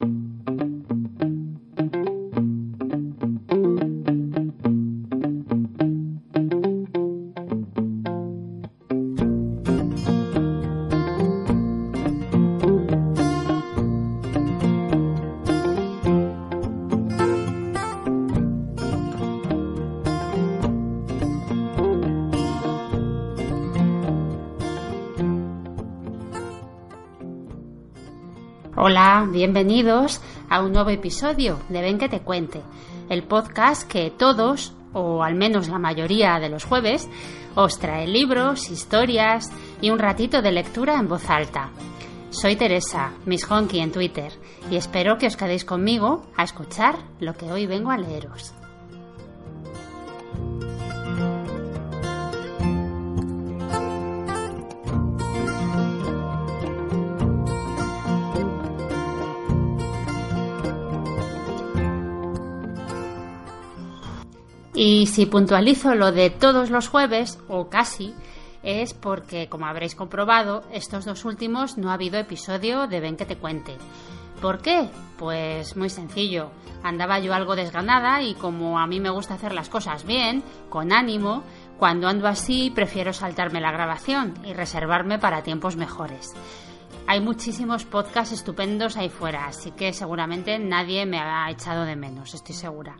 Thank you. Hola, bienvenidos a un nuevo episodio de Ven que te cuente, el podcast que todos, o al menos la mayoría de los jueves, os trae libros, historias y un ratito de lectura en voz alta. Soy Teresa, Miss Honky en Twitter, y espero que os quedéis conmigo a escuchar lo que hoy vengo a leeros. Y si puntualizo lo de todos los jueves, o casi, es porque, como habréis comprobado, estos dos últimos no ha habido episodio de Ven que te cuente. ¿Por qué? Pues muy sencillo. Andaba yo algo desganada y como a mí me gusta hacer las cosas bien, con ánimo, cuando ando así prefiero saltarme la grabación y reservarme para tiempos mejores. Hay muchísimos podcasts estupendos ahí fuera, así que seguramente nadie me ha echado de menos, estoy segura.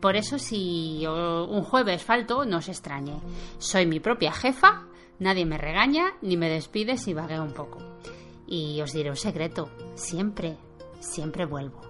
Por eso si un jueves falto, no os extrañe. Soy mi propia jefa, nadie me regaña ni me despide si vagueo un poco. Y os diré un secreto, siempre, siempre vuelvo.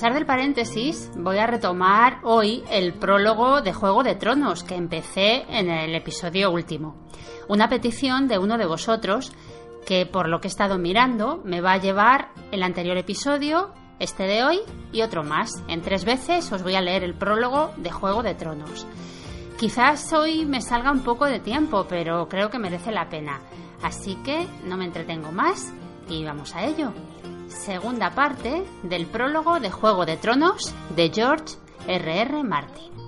Pesar del paréntesis, voy a retomar hoy el prólogo de Juego de Tronos que empecé en el episodio último. Una petición de uno de vosotros que por lo que he estado mirando me va a llevar el anterior episodio, este de hoy y otro más. En tres veces os voy a leer el prólogo de Juego de Tronos. Quizás hoy me salga un poco de tiempo, pero creo que merece la pena. Así que no me entretengo más y vamos a ello segunda parte del prólogo de Juego de Tronos de George R.R. Martin.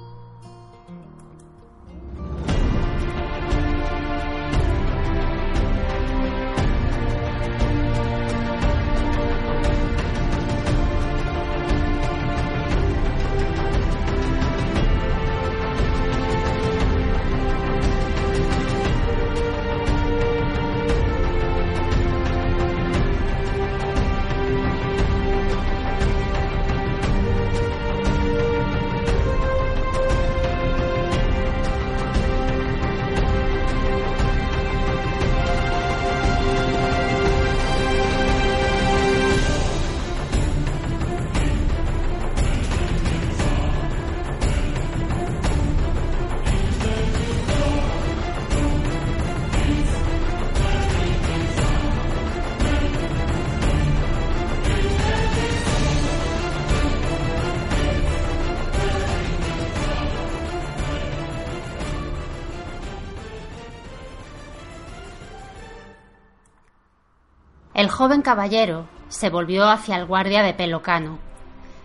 El joven caballero se volvió hacia el guardia de pelo cano.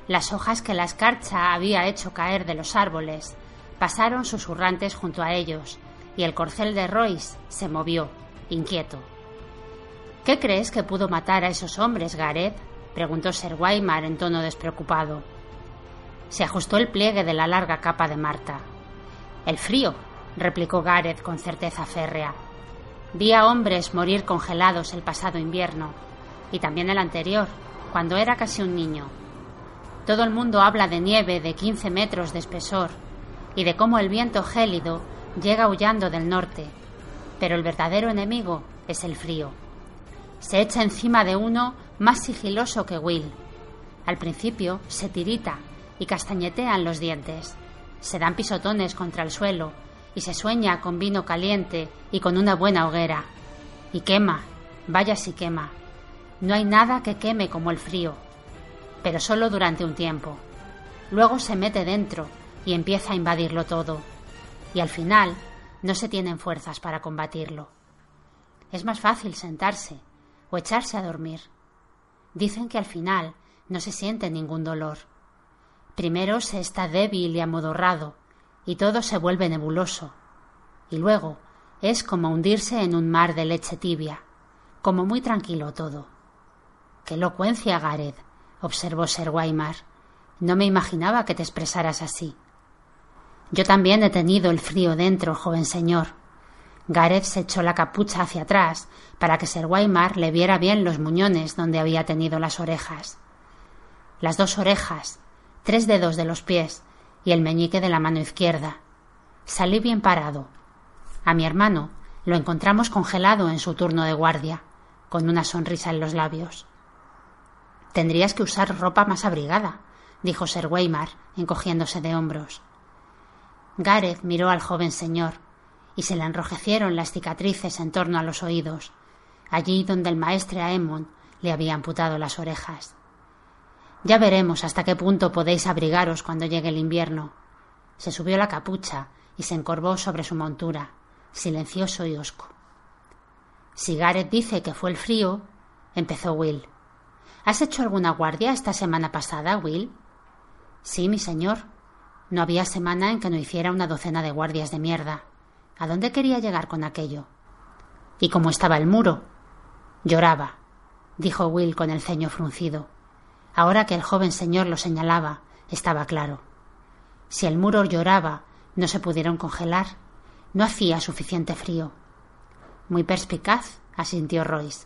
Las hojas que la escarcha había hecho caer de los árboles pasaron susurrantes junto a ellos, y el corcel de Royce se movió, inquieto. ¿Qué crees que pudo matar a esos hombres, Gareth? preguntó Sir Weimar en tono despreocupado. Se ajustó el pliegue de la larga capa de Marta. El frío, replicó Gareth con certeza férrea. Vi a hombres morir congelados el pasado invierno, y también el anterior, cuando era casi un niño. Todo el mundo habla de nieve de 15 metros de espesor y de cómo el viento gélido llega aullando del norte, pero el verdadero enemigo es el frío. Se echa encima de uno más sigiloso que Will. Al principio se tirita y castañetean los dientes. Se dan pisotones contra el suelo y se sueña con vino caliente y con una buena hoguera. Y quema, vaya si quema. No hay nada que queme como el frío, pero solo durante un tiempo. Luego se mete dentro y empieza a invadirlo todo. Y al final no se tienen fuerzas para combatirlo. Es más fácil sentarse o echarse a dormir. Dicen que al final no se siente ningún dolor. Primero se está débil y amodorrado, y todo se vuelve nebuloso. Y luego es como hundirse en un mar de leche tibia, como muy tranquilo todo. Qué elocuencia, Gareth, observó Sir Weimar. No me imaginaba que te expresaras así. Yo también he tenido el frío dentro, joven señor. Gareth se echó la capucha hacia atrás para que Sir Weimar le viera bien los muñones donde había tenido las orejas. Las dos orejas, tres dedos de los pies y el meñique de la mano izquierda. Salí bien parado. A mi hermano lo encontramos congelado en su turno de guardia, con una sonrisa en los labios. Tendrías que usar ropa más abrigada, dijo Sir Weimar, encogiéndose de hombros. Gareth miró al joven señor, y se le enrojecieron las cicatrices en torno a los oídos, allí donde el maestre Aemon le había amputado las orejas. Ya veremos hasta qué punto podéis abrigaros cuando llegue el invierno. Se subió la capucha y se encorvó sobre su montura, silencioso y hosco. Si Gareth dice que fue el frío, empezó Will. ¿Has hecho alguna guardia esta semana pasada, Will? Sí, mi señor. No había semana en que no hiciera una docena de guardias de mierda. ¿A dónde quería llegar con aquello? ¿Y cómo estaba el muro? Lloraba, dijo Will con el ceño fruncido. Ahora que el joven señor lo señalaba, estaba claro. Si el muro lloraba, no se pudieron congelar. No hacía suficiente frío. Muy perspicaz, asintió Royce.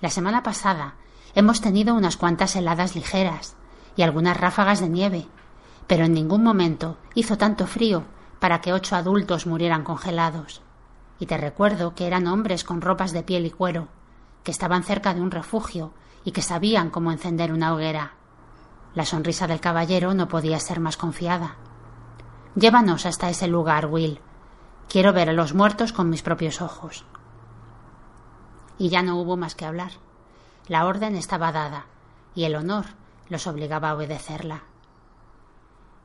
La semana pasada hemos tenido unas cuantas heladas ligeras y algunas ráfagas de nieve, pero en ningún momento hizo tanto frío para que ocho adultos murieran congelados. Y te recuerdo que eran hombres con ropas de piel y cuero, que estaban cerca de un refugio y que sabían cómo encender una hoguera. La sonrisa del caballero no podía ser más confiada. Llévanos hasta ese lugar, Will. Quiero ver a los muertos con mis propios ojos. Y ya no hubo más que hablar. La orden estaba dada, y el honor los obligaba a obedecerla.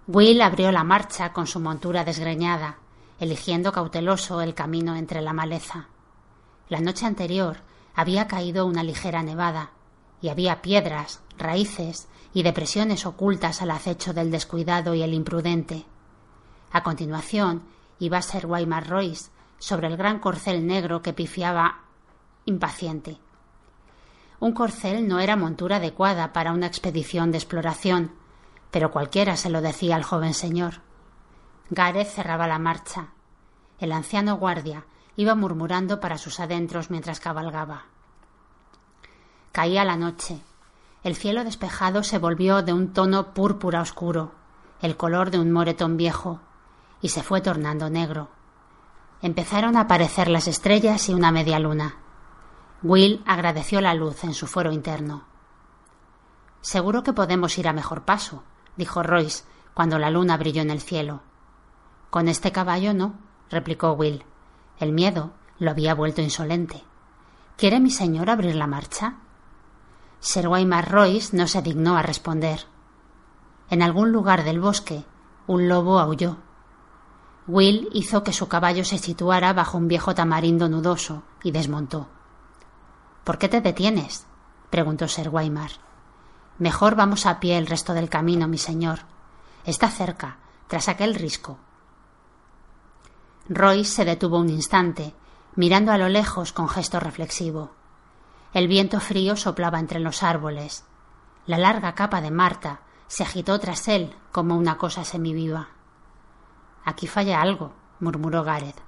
Will abrió la marcha con su montura desgreñada, eligiendo cauteloso el camino entre la maleza. La noche anterior había caído una ligera nevada, y había piedras, raíces y depresiones ocultas al acecho del descuidado y el imprudente. A continuación iba a ser Weimar Royce sobre el gran corcel negro que pifiaba impaciente. Un corcel no era montura adecuada para una expedición de exploración, pero cualquiera se lo decía al joven señor. Gareth cerraba la marcha. El anciano guardia iba murmurando para sus adentros mientras cabalgaba. Caía la noche. El cielo despejado se volvió de un tono púrpura oscuro, el color de un moretón viejo, y se fue tornando negro. Empezaron a aparecer las estrellas y una media luna. Will agradeció la luz en su fuero interno. Seguro que podemos ir a mejor paso, dijo Royce cuando la luna brilló en el cielo. Con este caballo no, replicó Will. El miedo lo había vuelto insolente. ¿Quiere mi señor abrir la marcha? Sir Weimar Royce no se dignó a responder. En algún lugar del bosque un lobo aulló. Will hizo que su caballo se situara bajo un viejo tamarindo nudoso y desmontó. ¿Por qué te detienes? preguntó Sir Weimar. Mejor vamos a pie el resto del camino, mi señor. Está cerca, tras aquel risco. Royce se detuvo un instante, mirando a lo lejos con gesto reflexivo. El viento frío soplaba entre los árboles. La larga capa de Marta se agitó tras él como una cosa semiviva. Aquí falla algo, murmuró Gareth.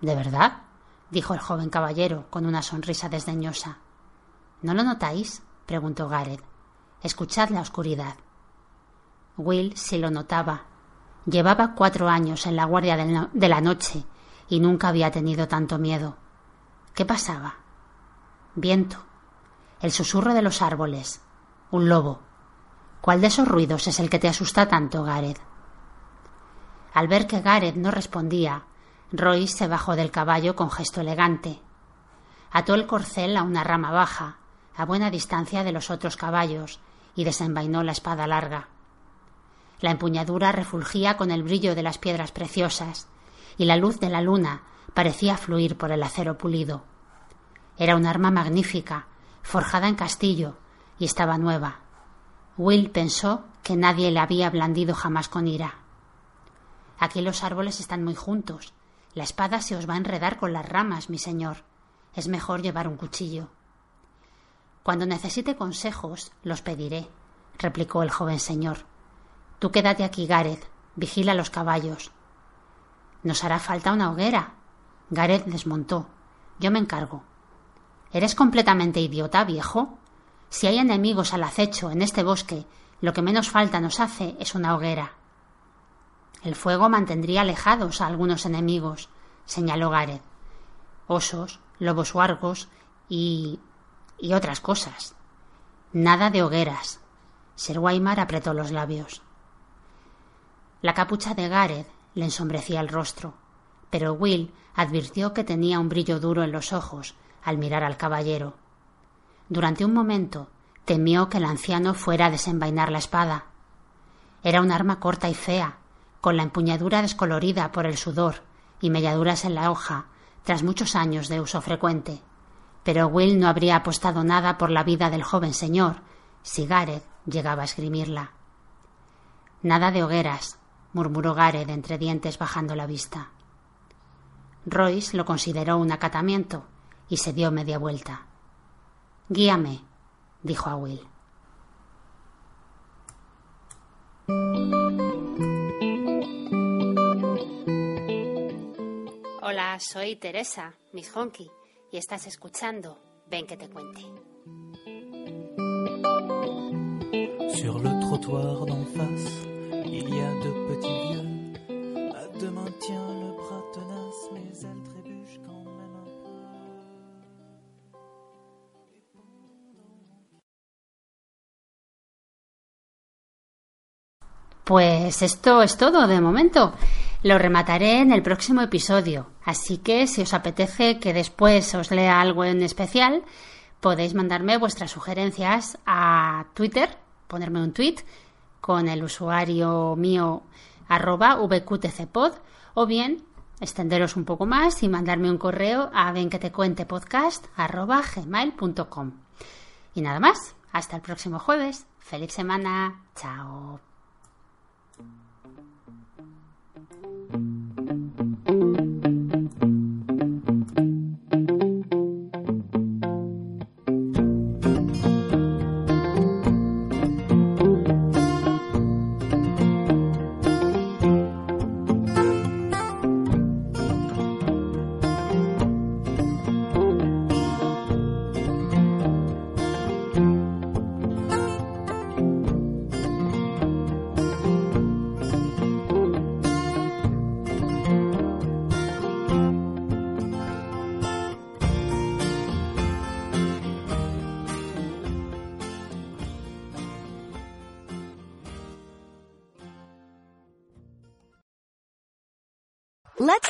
¿De verdad? dijo el joven caballero con una sonrisa desdeñosa. ¿No lo notáis? preguntó Gareth. Escuchad la oscuridad. Will sí lo notaba. Llevaba cuatro años en la guardia de la noche y nunca había tenido tanto miedo. ¿Qué pasaba? Viento, el susurro de los árboles, un lobo. ¿Cuál de esos ruidos es el que te asusta tanto, Gareth? Al ver que Gareth no respondía, Royce se bajó del caballo con gesto elegante. Ató el corcel a una rama baja, a buena distancia de los otros caballos, y desenvainó la espada larga. La empuñadura refulgía con el brillo de las piedras preciosas, y la luz de la luna parecía fluir por el acero pulido. Era un arma magnífica, forjada en castillo, y estaba nueva. Will pensó que nadie le había blandido jamás con ira. Aquí los árboles están muy juntos. La espada se os va a enredar con las ramas, mi señor. Es mejor llevar un cuchillo. Cuando necesite consejos, los pediré, replicó el joven señor. Tú quédate aquí, Gareth. Vigila los caballos. Nos hará falta una hoguera. Gareth desmontó. Yo me encargo. ¿Eres completamente idiota, viejo? Si hay enemigos al acecho en este bosque, lo que menos falta nos hace es una hoguera. El fuego mantendría alejados a algunos enemigos, señaló Gareth. Osos, lobos huargos y. y otras cosas. Nada de hogueras. Sir Waymar apretó los labios. La capucha de Gareth le ensombrecía el rostro, pero Will advirtió que tenía un brillo duro en los ojos al mirar al caballero. Durante un momento temió que el anciano fuera a desenvainar la espada. Era un arma corta y fea, con la empuñadura descolorida por el sudor y melladuras en la hoja tras muchos años de uso frecuente. Pero Will no habría apostado nada por la vida del joven señor si Gareth llegaba a esgrimirla. Nada de hogueras, murmuró Gareth entre dientes bajando la vista. Royce lo consideró un acatamiento y se dio media vuelta. Guíame, dijo a Will. Hola, soy Teresa, Miss Honky, y estás escuchando Ven que te cuente. Sur le trottoir d'en face, il y a deux petits vieux. À deux mains tient le bras tenace, mais elle trébuche quand Pues esto es todo de momento. Lo remataré en el próximo episodio, así que si os apetece que después os lea algo en especial, podéis mandarme vuestras sugerencias a Twitter, ponerme un tweet con el usuario mío arroba vqtcpod o bien extenderos un poco más y mandarme un correo a venquetecuentepodcast arroba gmail.com. Y nada más, hasta el próximo jueves. Feliz semana. Chao. Thank you.